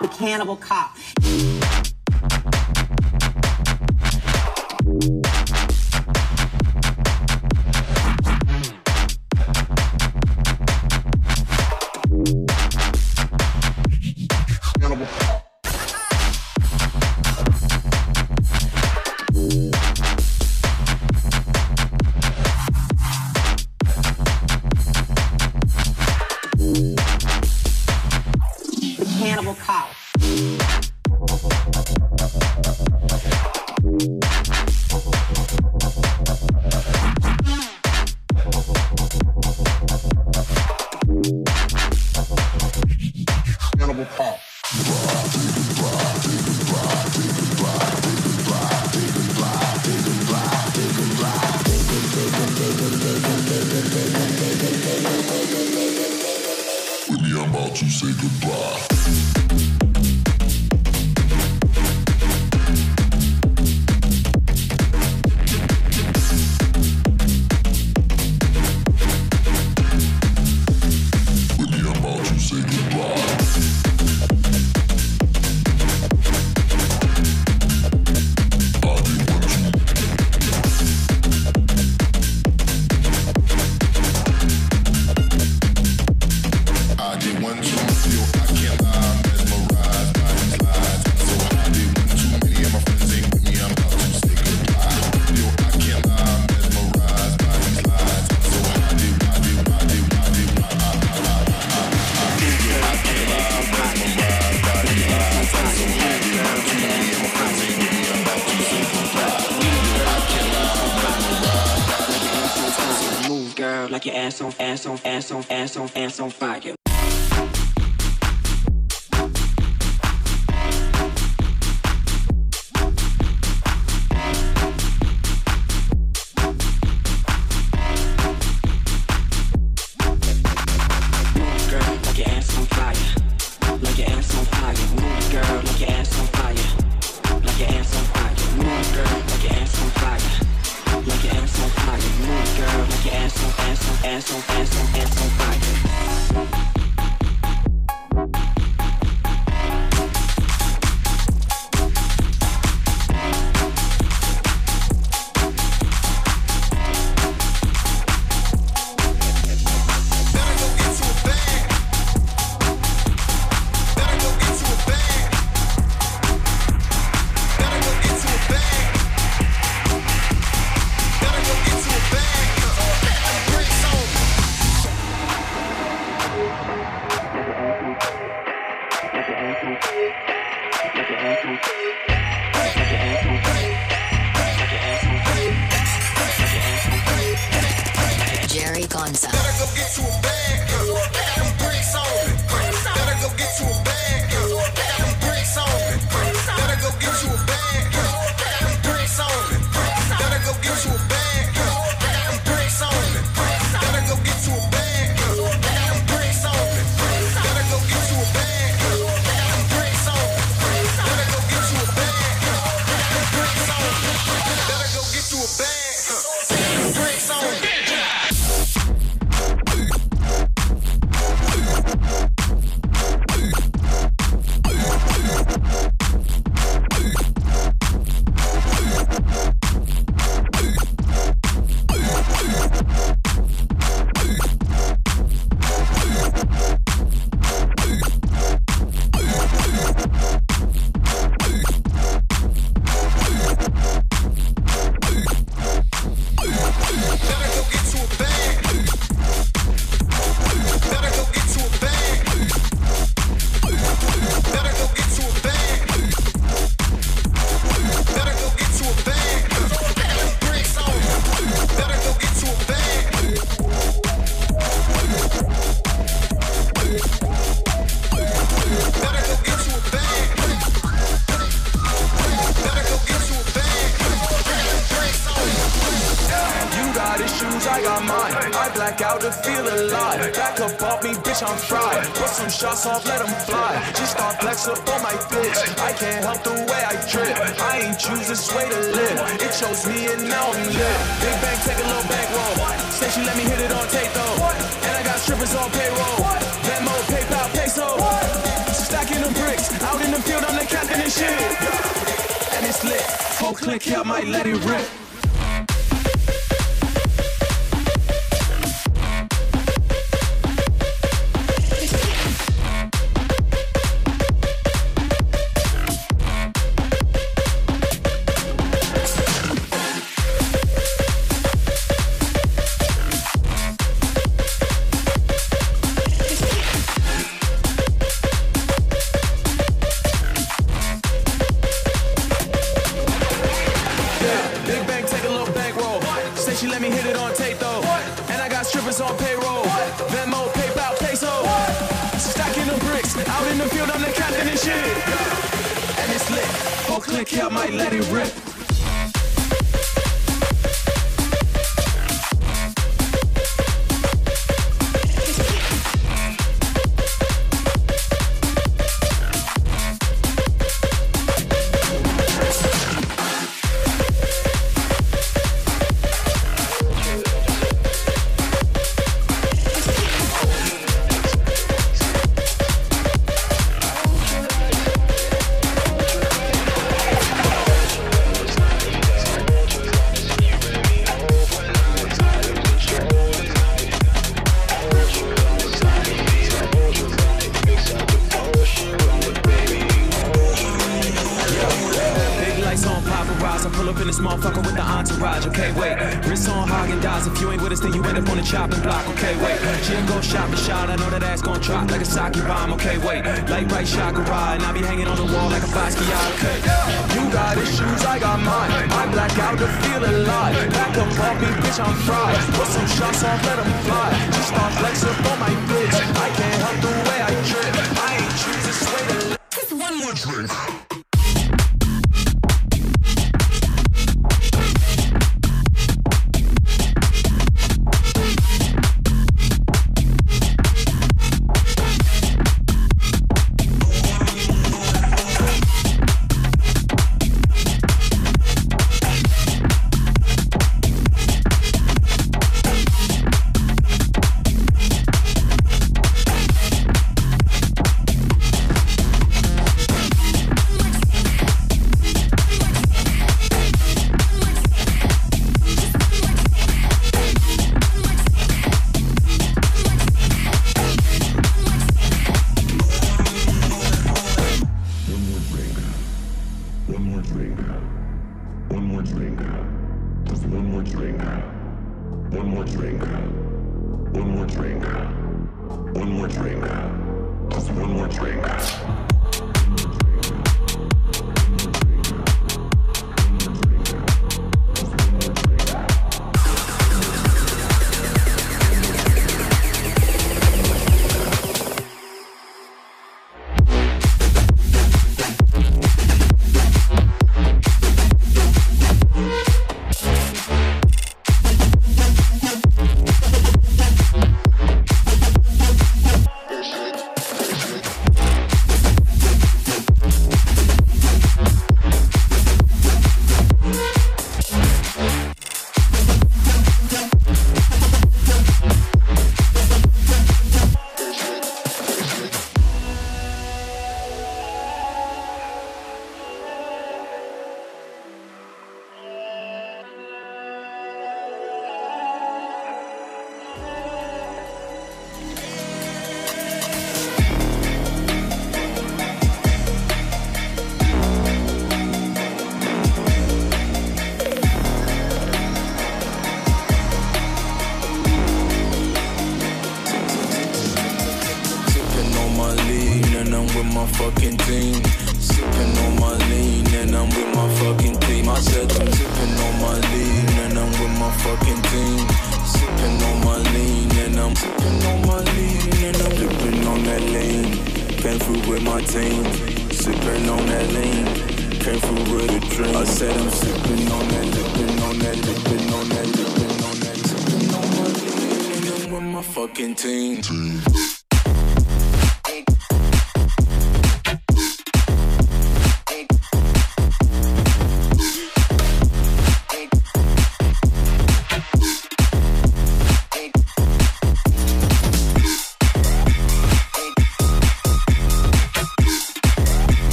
the cannibal cop. Ass on, ass on, bitch, I'm fried. Put some shots off, let them fly. Just got flex up on my bitch. I can't help the way I trip. I ain't choose this way to live. It chose me and now I'm lit. Big bang, take a little bank roll. Say she let me hit it on tape though. And I got strippers on payroll. Venmo, PayPal, peso. Stacking them bricks. Out in the field, I'm the captain and shit. And it's lit. Full click, I might let it rip.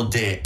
A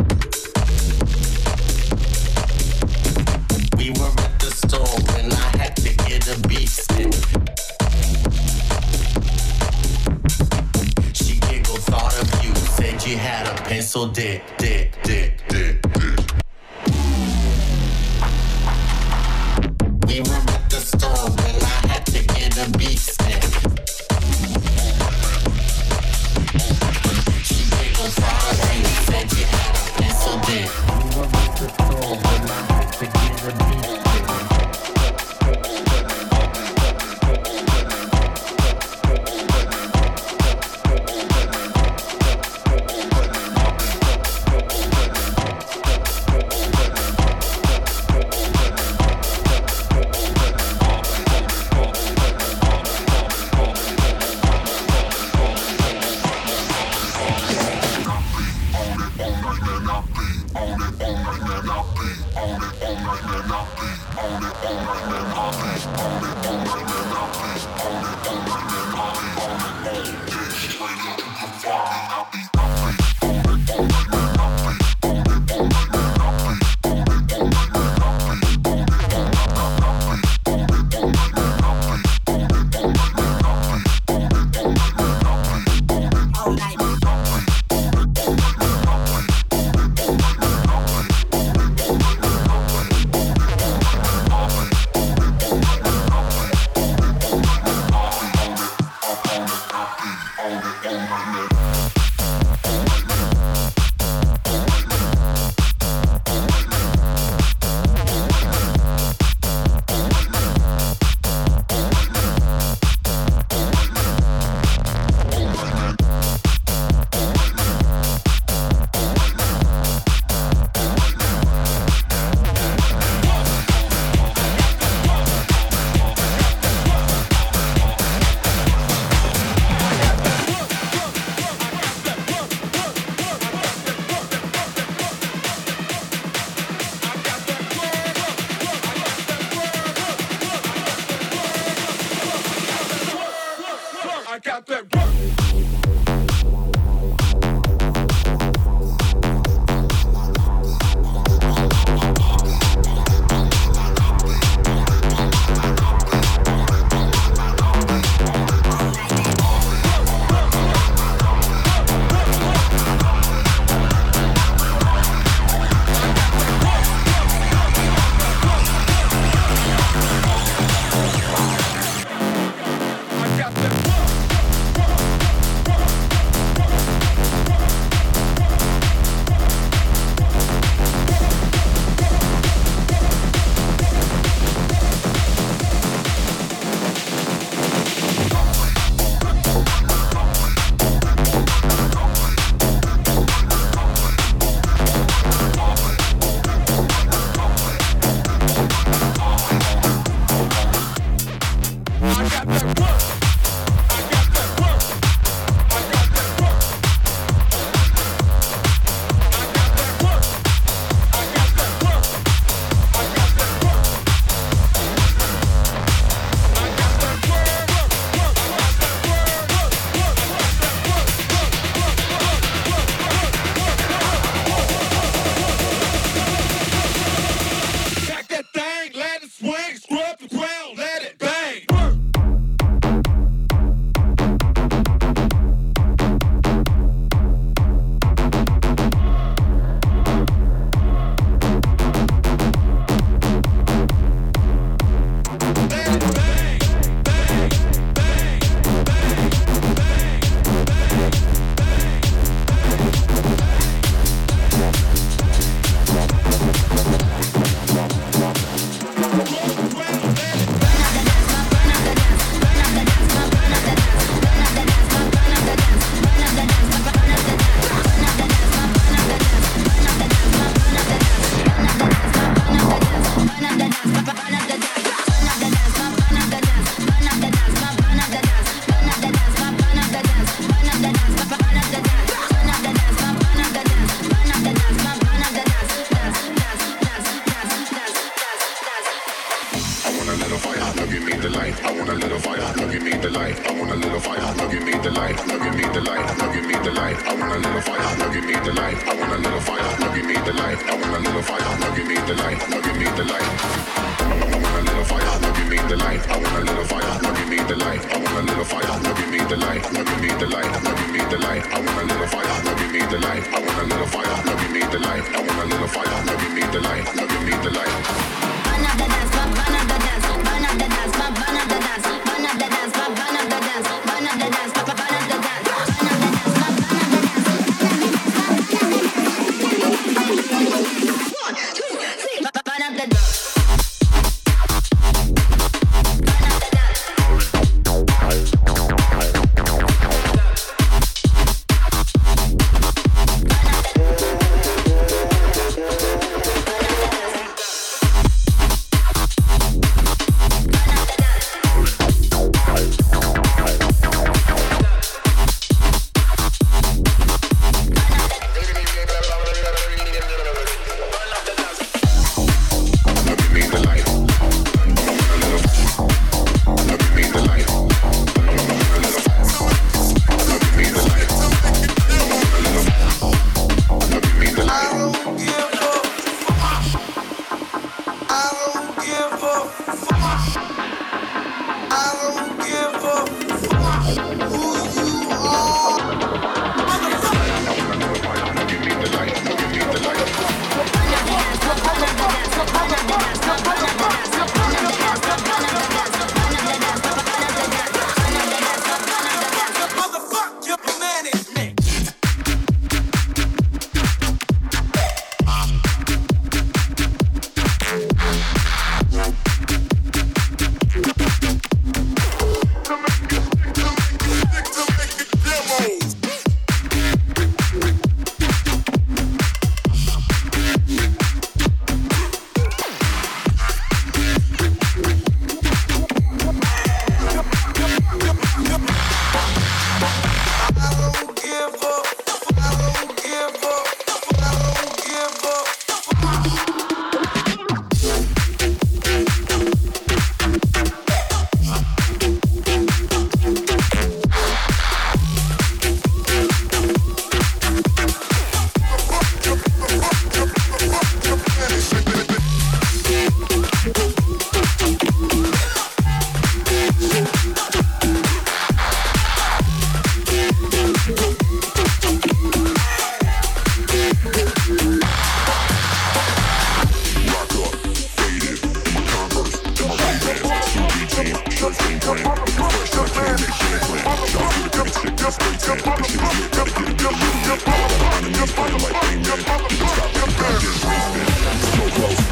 It's so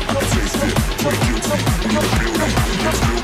I can taste it. Pretty.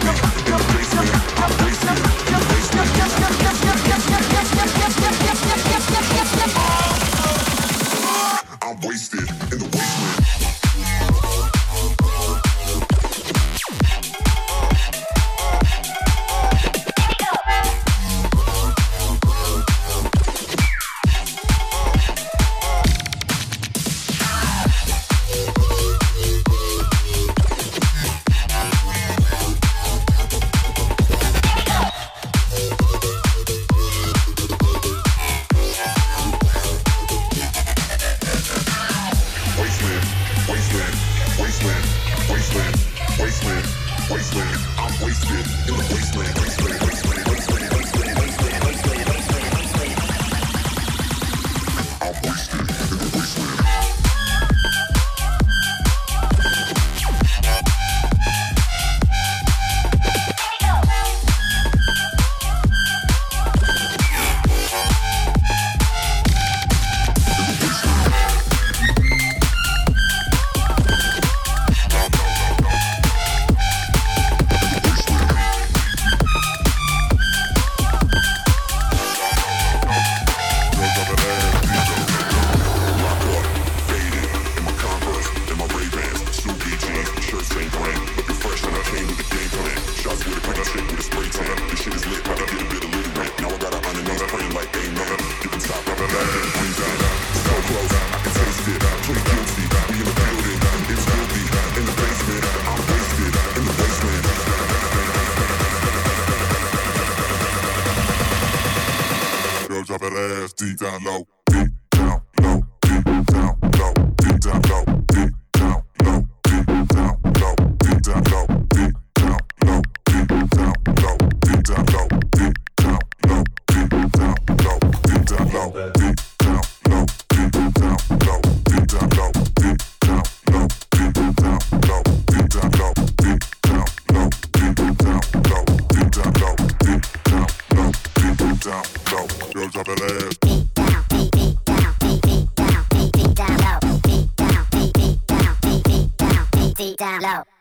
down low.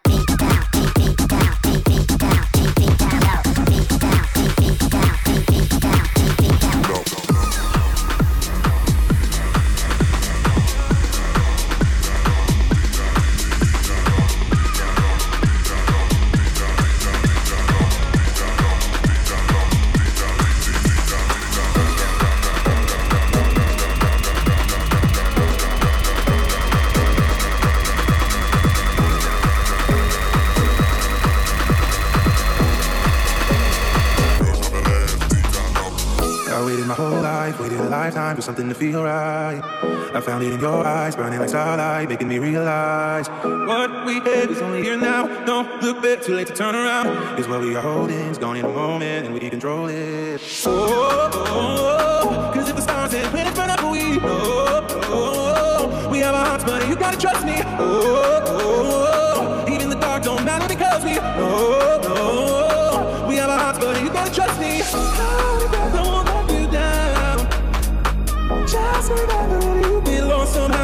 for something to feel right. I found it in your eyes, burning like starlight, making me realize what we had is only here now. Don't look back, too late to turn around. Is what we are holding, it's gone in a moment, and we control it. Oh, oh, oh cause if the stars had been in front of we, oh, oh, oh, we have our hearts, buddy, you gotta trust me. Oh, oh, oh, even the dark don't matter because we, oh, oh, oh we have our hearts, buddy, you gotta trust me. swear I believe Be belong somehow.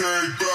Okay,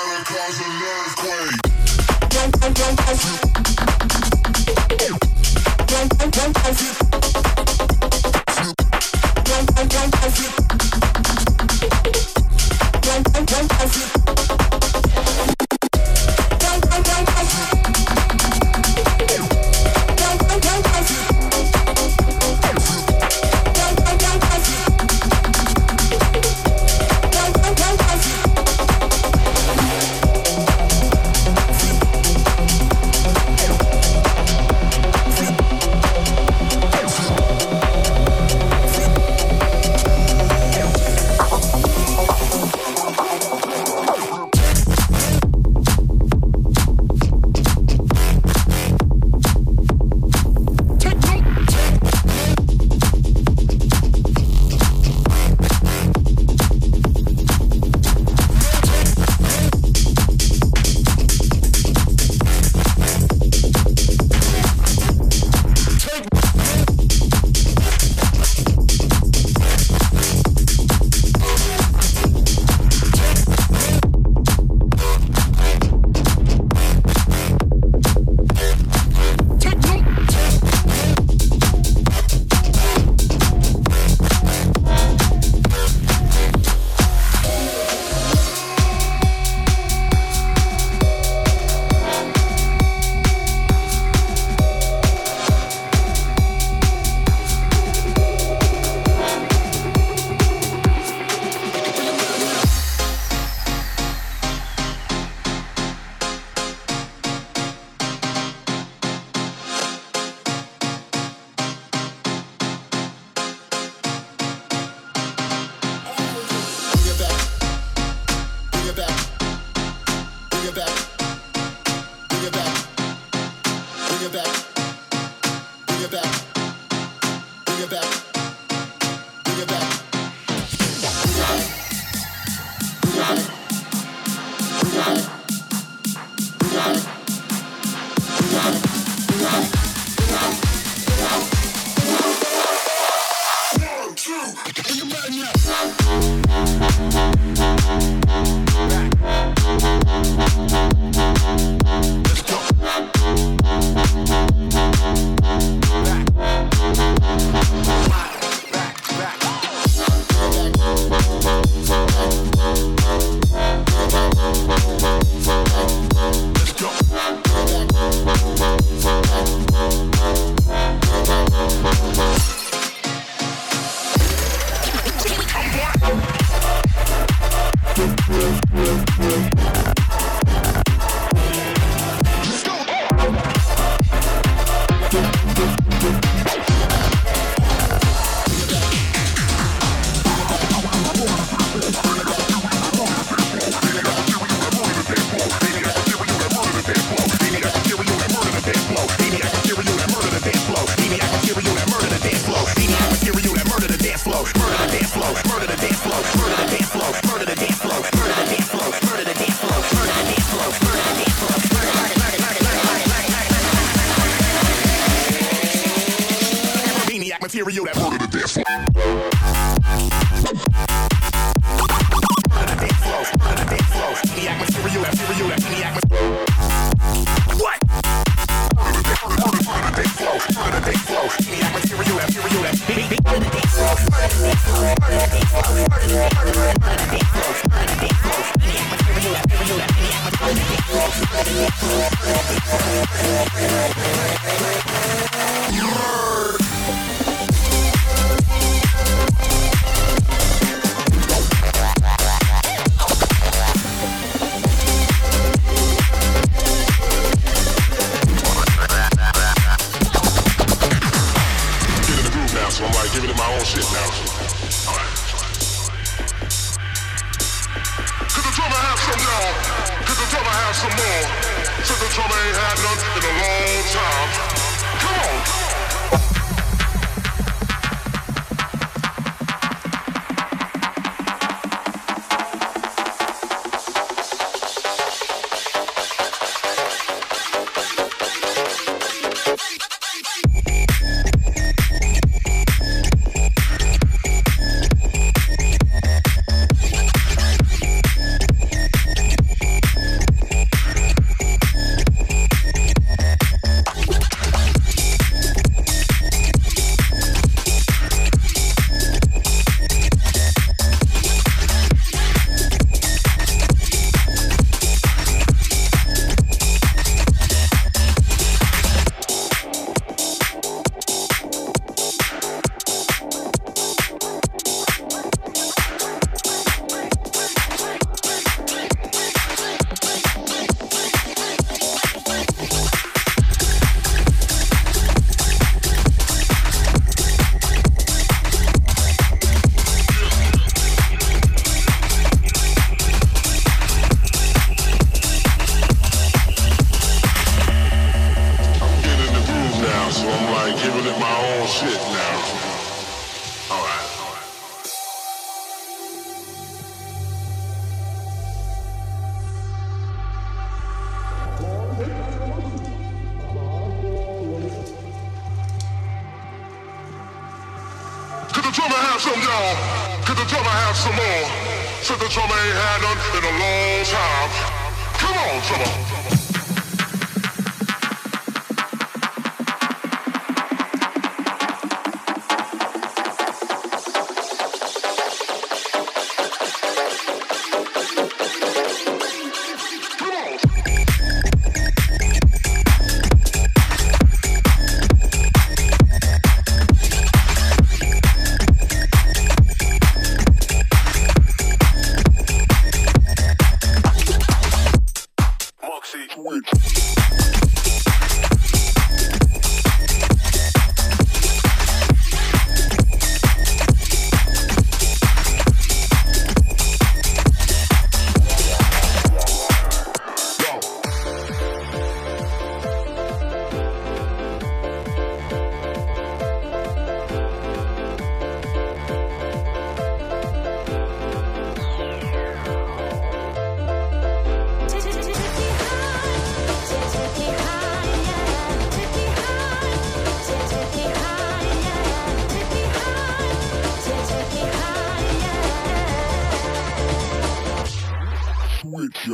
Material that murder the dance floor. Murder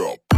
up.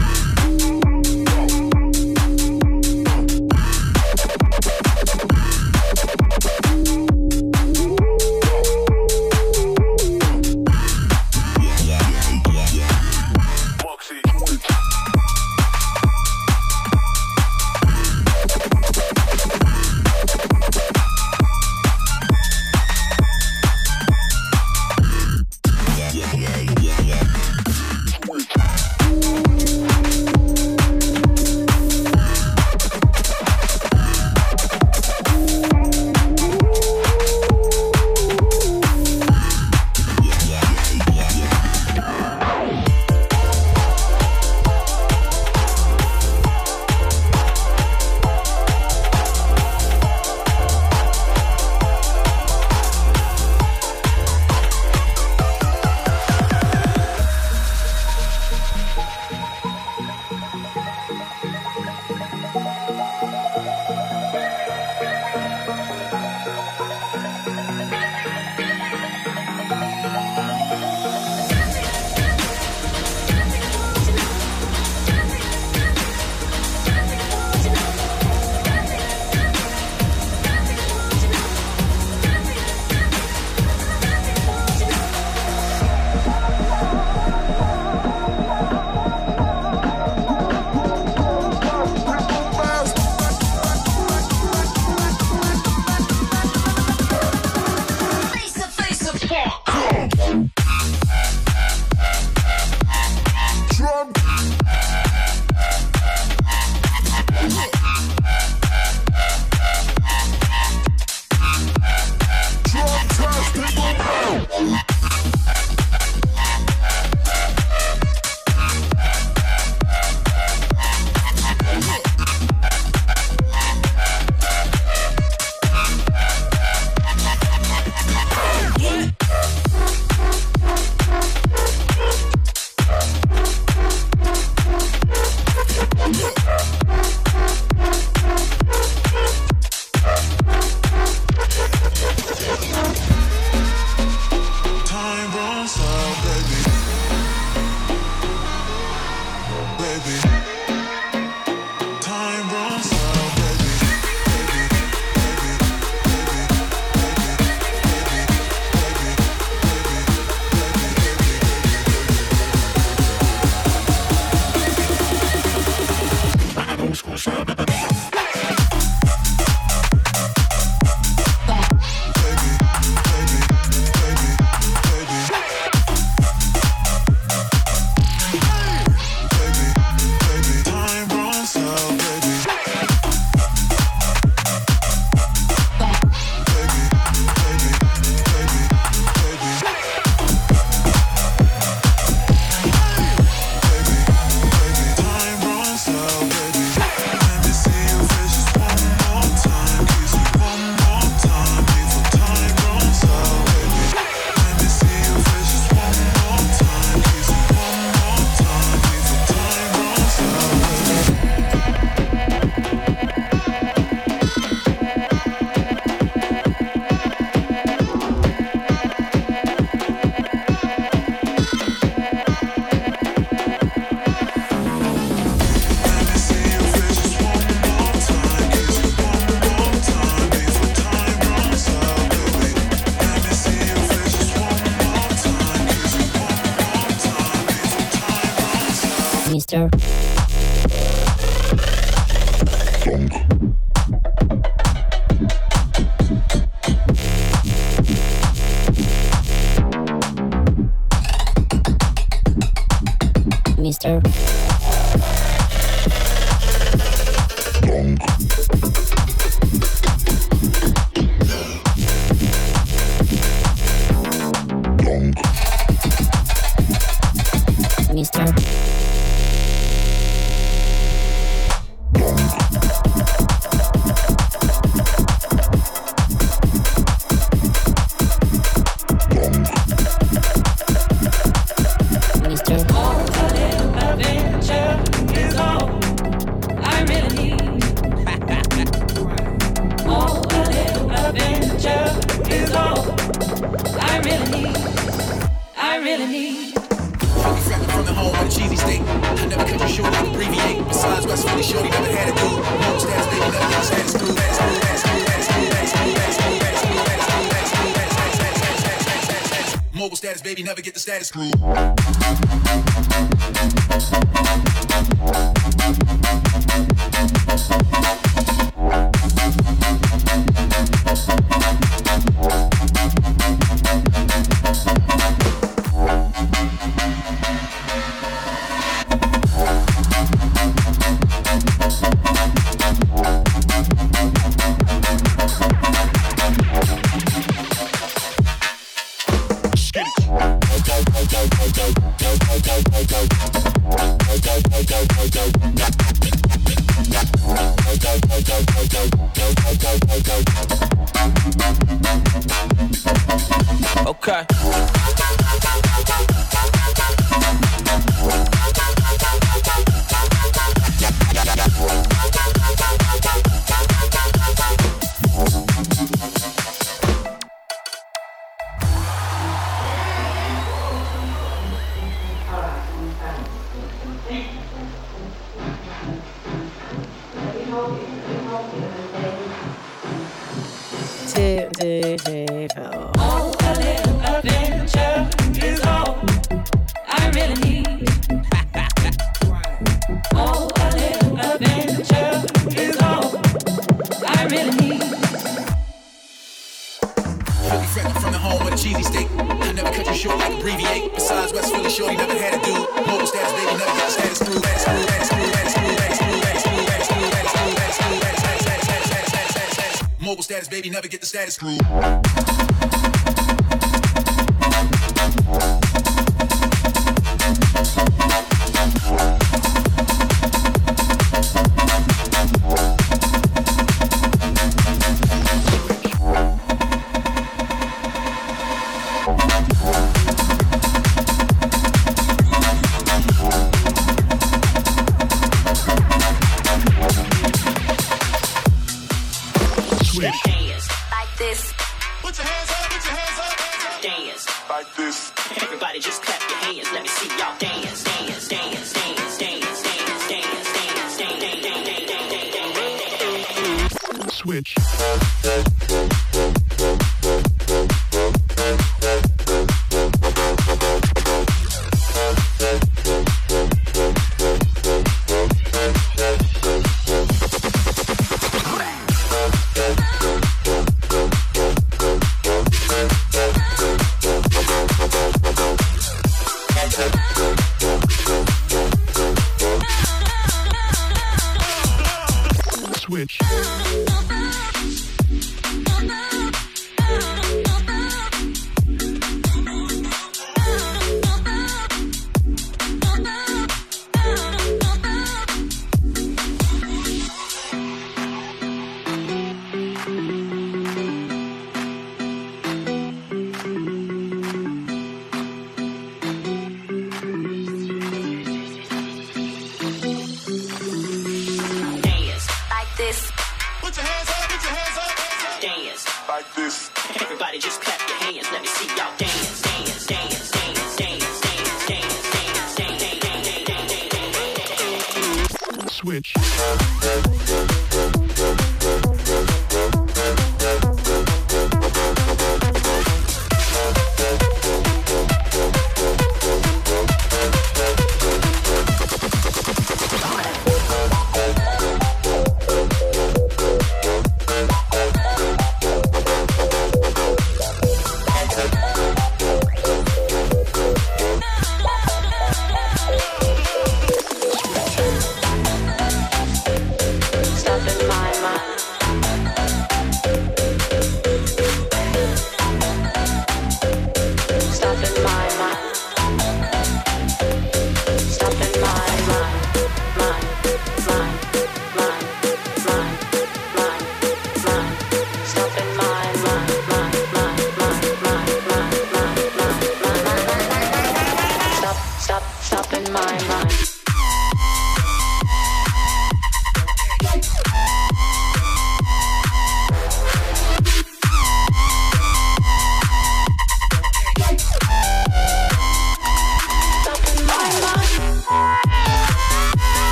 status quo. This. Put your hands up, put your hands up. Dance. Like this. Everybody just clap your hands. Let me see y'all dance, dance, dance, dance, dance, dance, dance, dance, dance, dance, dance, dance, dance, dance, dance. Switch. Switch.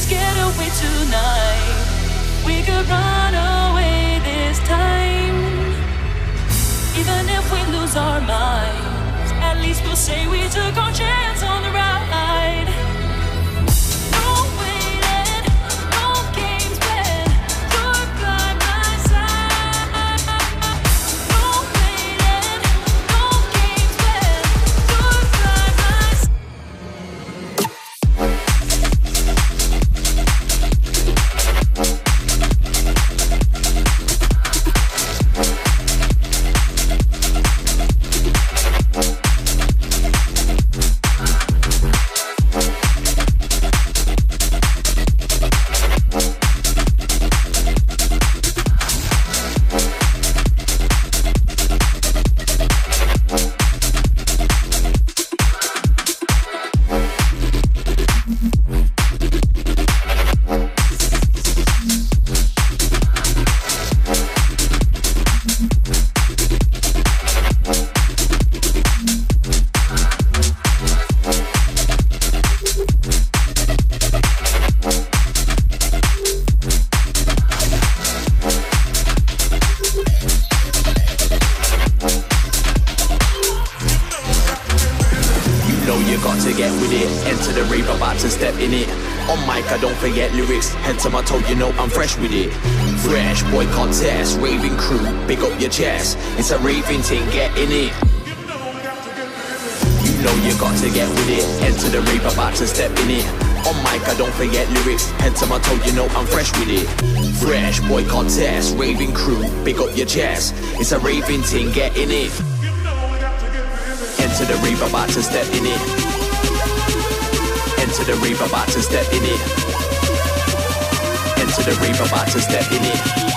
Just get away tonight. We could run away this time. Even if we lose our minds, at least we'll say we took our chance on the ride. It's a raving thing, get in it. You know you got to get with it. Enter the rave, about to step in it. On mic, I don't forget lyrics. Head to my toe, you know I'm fresh with it. Fresh, boy contest, raving crew, big up your chest. It's a raving thing, get in it. Enter the rave, about to step in it. Enter the rave, about to step in it. Enter the rave, about to step in it.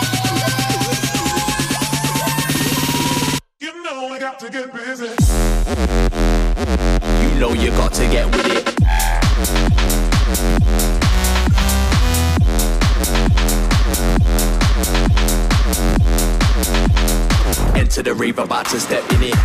To step in it.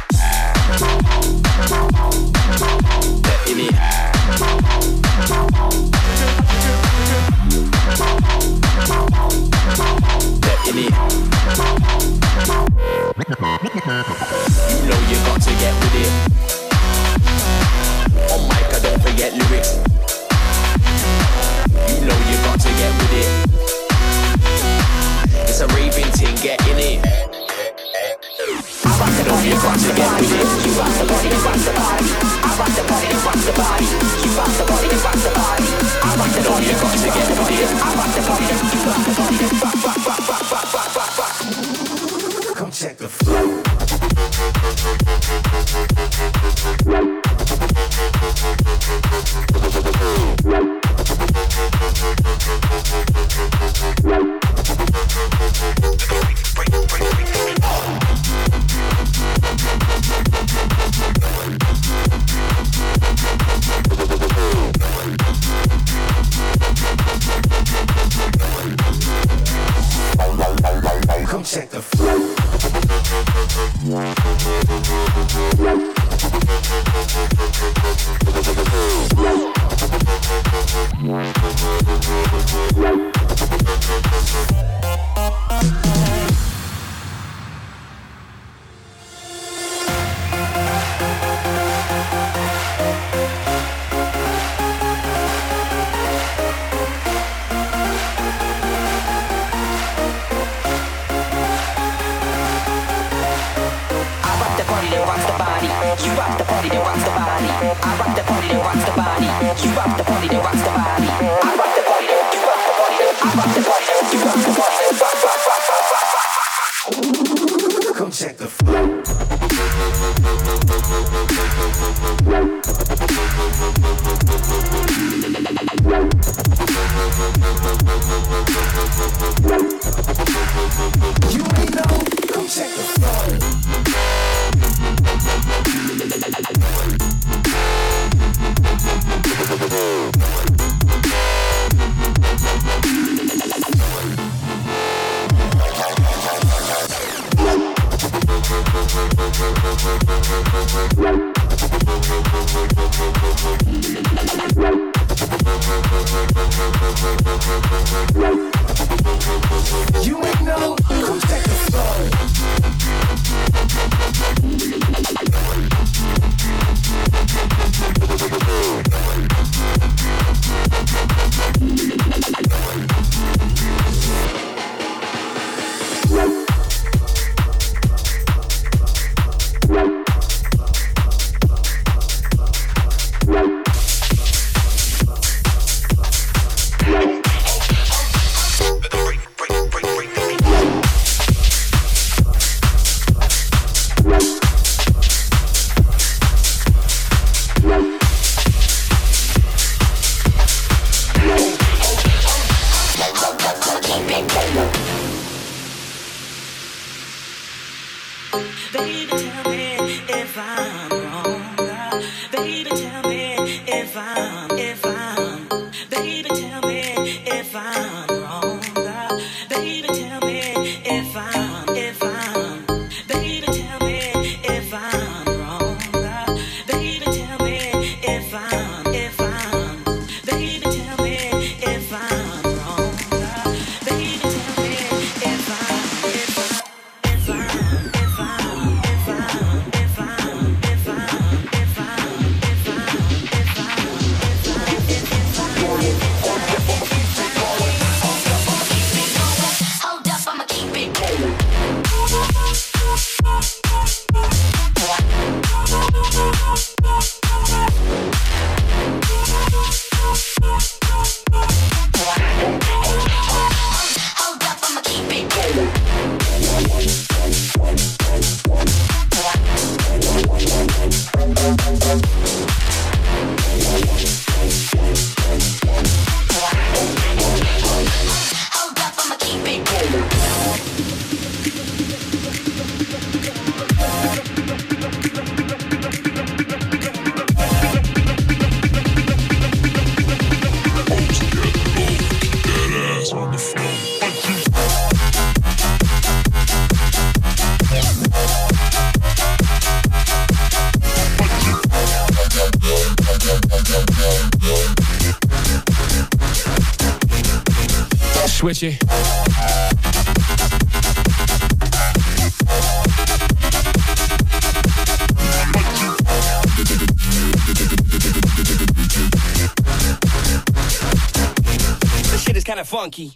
Switch it. This shit is kind of funky.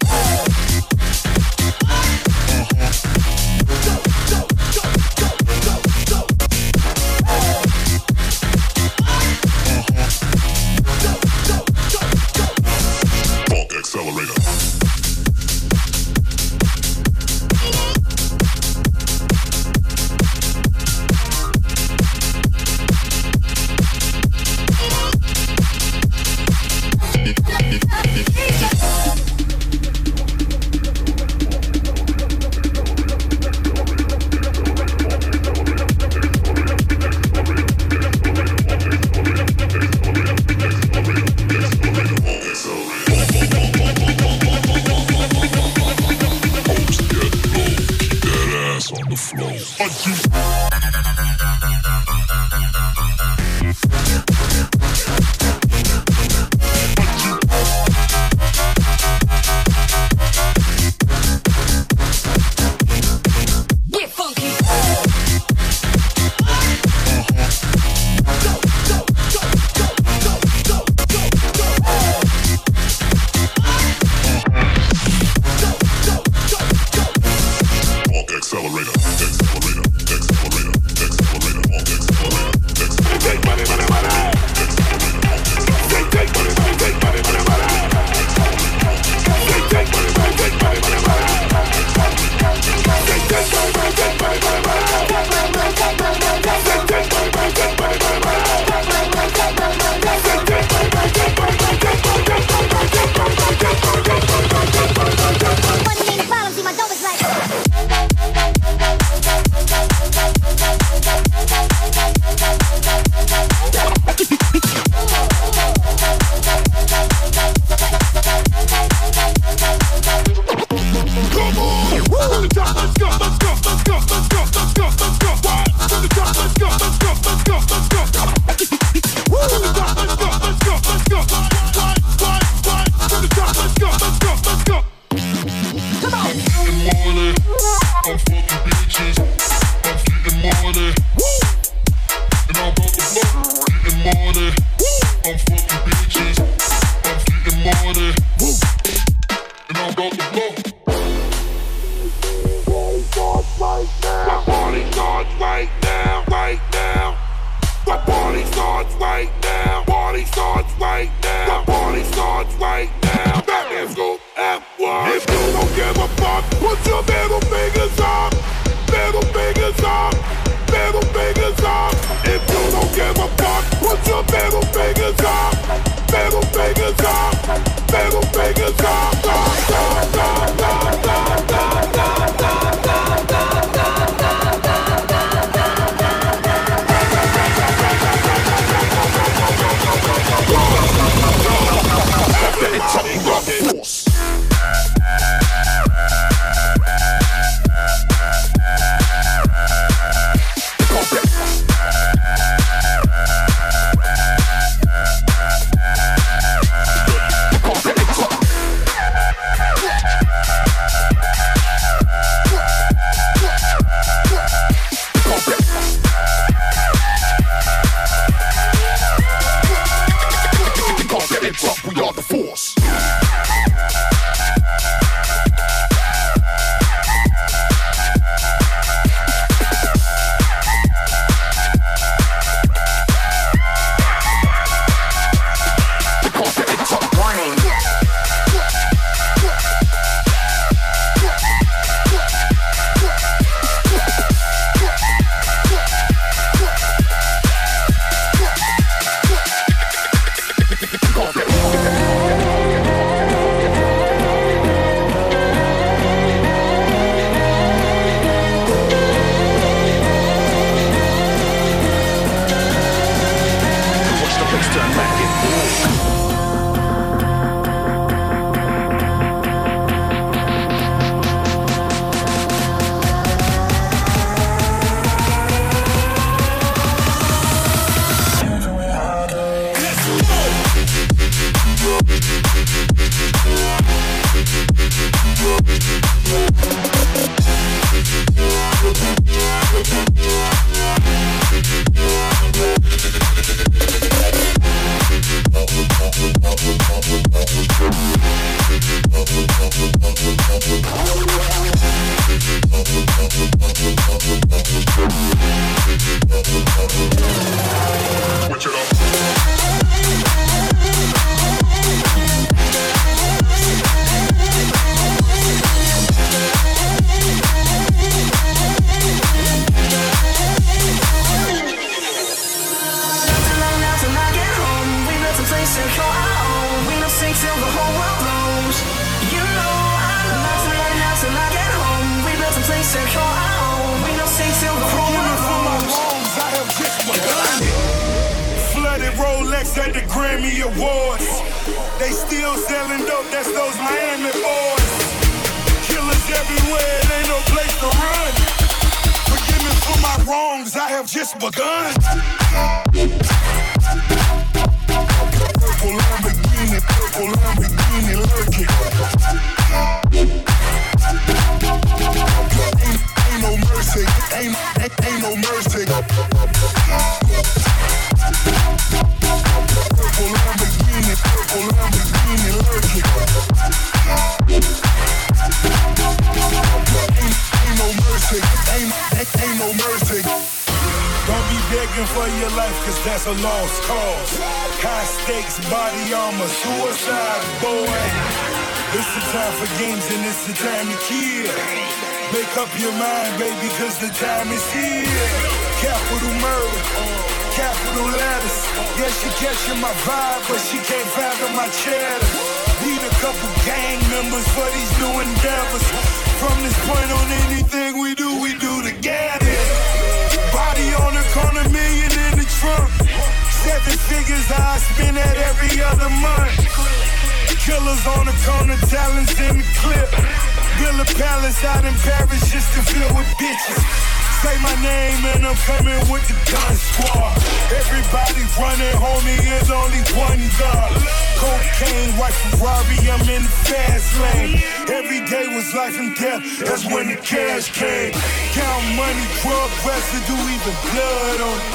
white Ferrari, I'm in the fast lane. Every day was life and death, that's when the cash came. Count money, drug residue, even blood on it.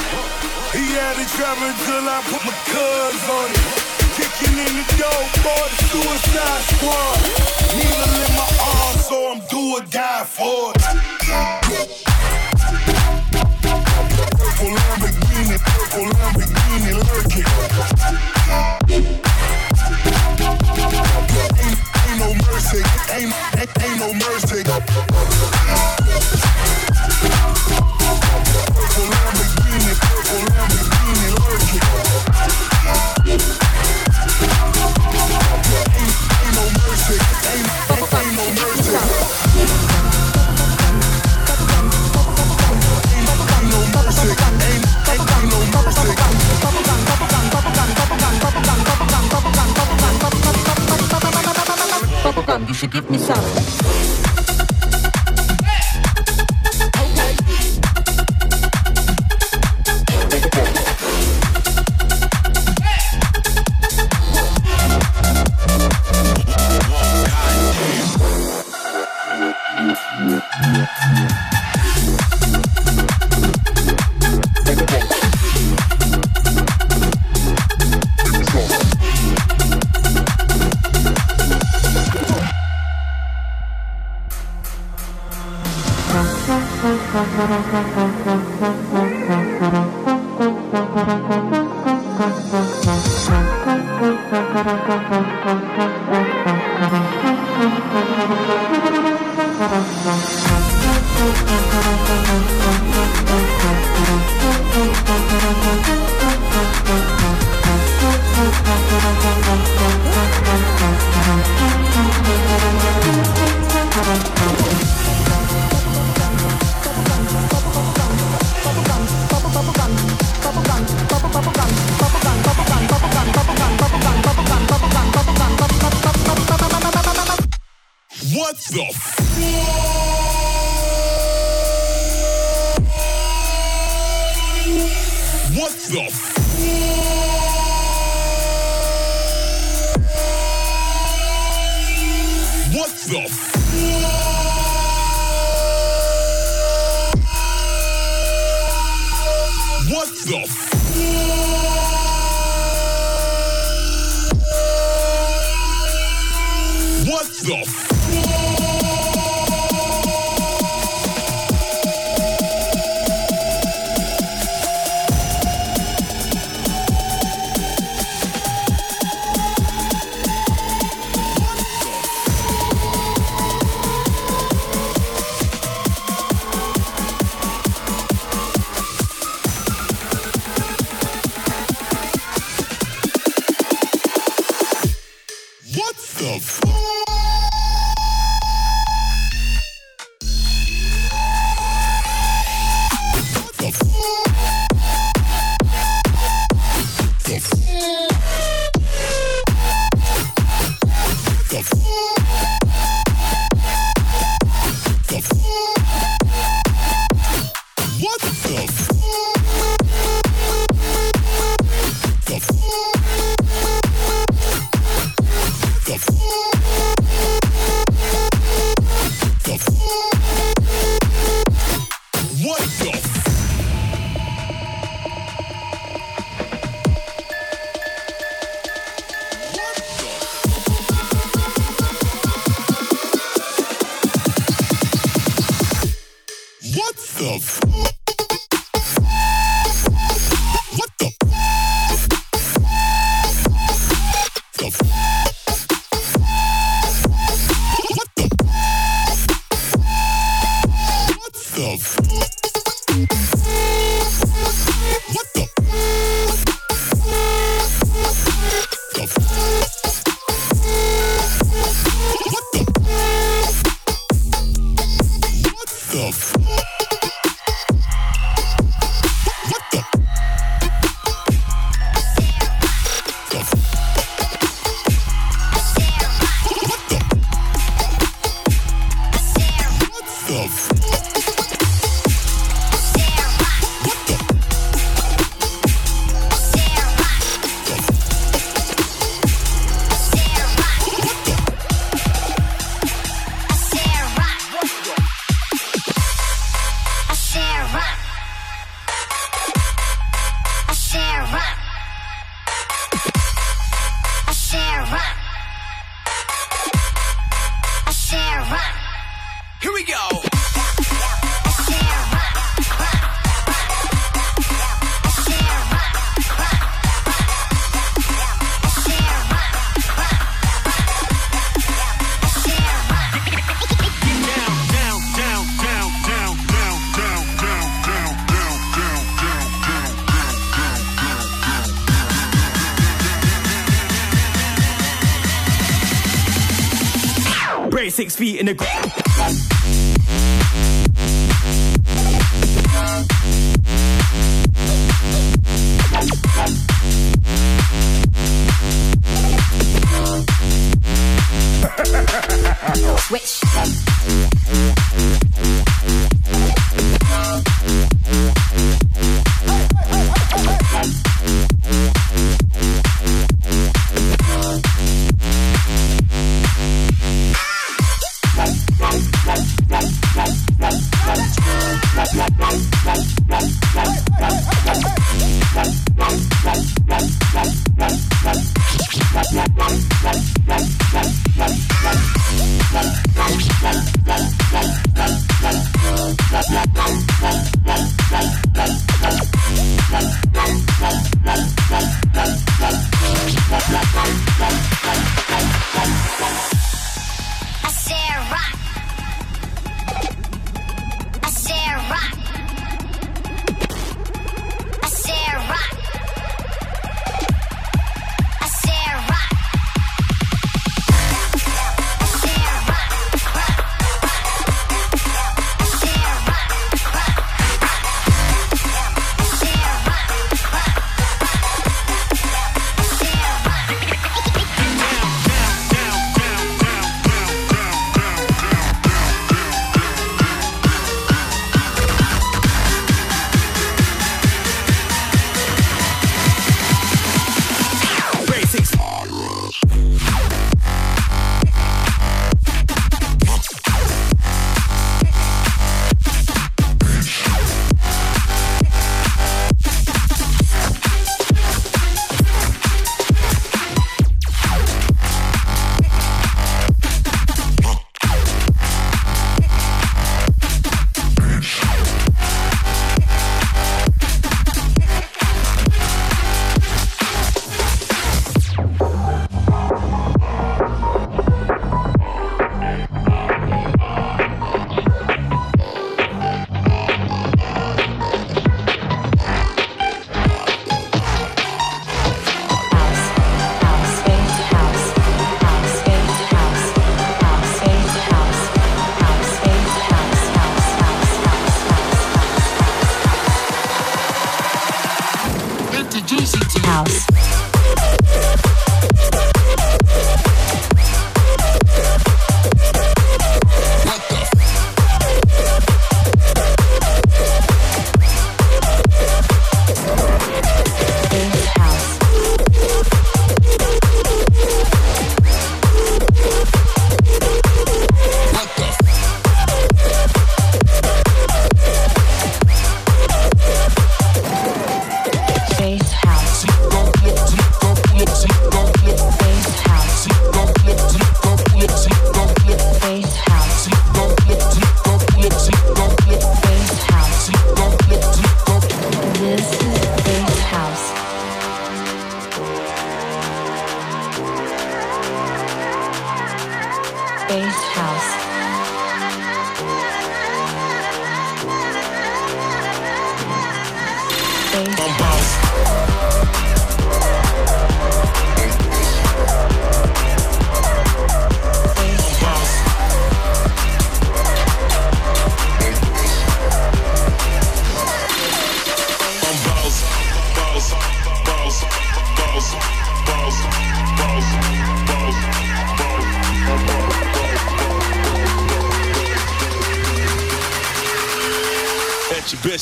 He had it driving till I put my cuz on it. Kicking in the door for the suicide squad. Needle in my arm, so I'm do or die for it. Purple Lamborghini, purple Lamborghini lurking ain't no mercy. Ain't, ain't, ain't no mercy. Well, should give me some.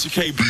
You can't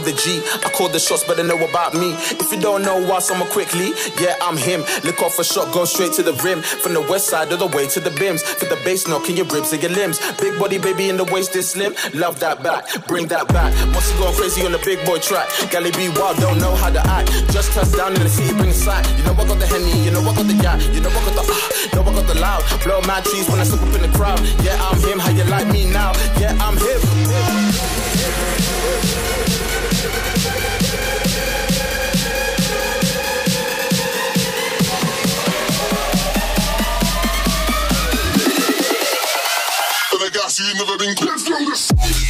I'm the G. I call the shots, better know about me. If you don't know why, someone quickly, yeah, I'm him. Lick off a shot, go straight to the rim. From the west side of the way to the bims. For the bass knocking your ribs and your limbs. Big body, baby, in the waist is slim. Love that back, bring that back. Must go crazy on the big boy track. Gally be wild, don't know how to act. Just touch down in the city, bring a sight. You know I got the henny, you know I got the yak, you know I got the ah, know I got the loud. Blow my trees when I step up in the crowd. Yeah, I'm him, how you like me now? Yeah, I'm him. Never been close from this.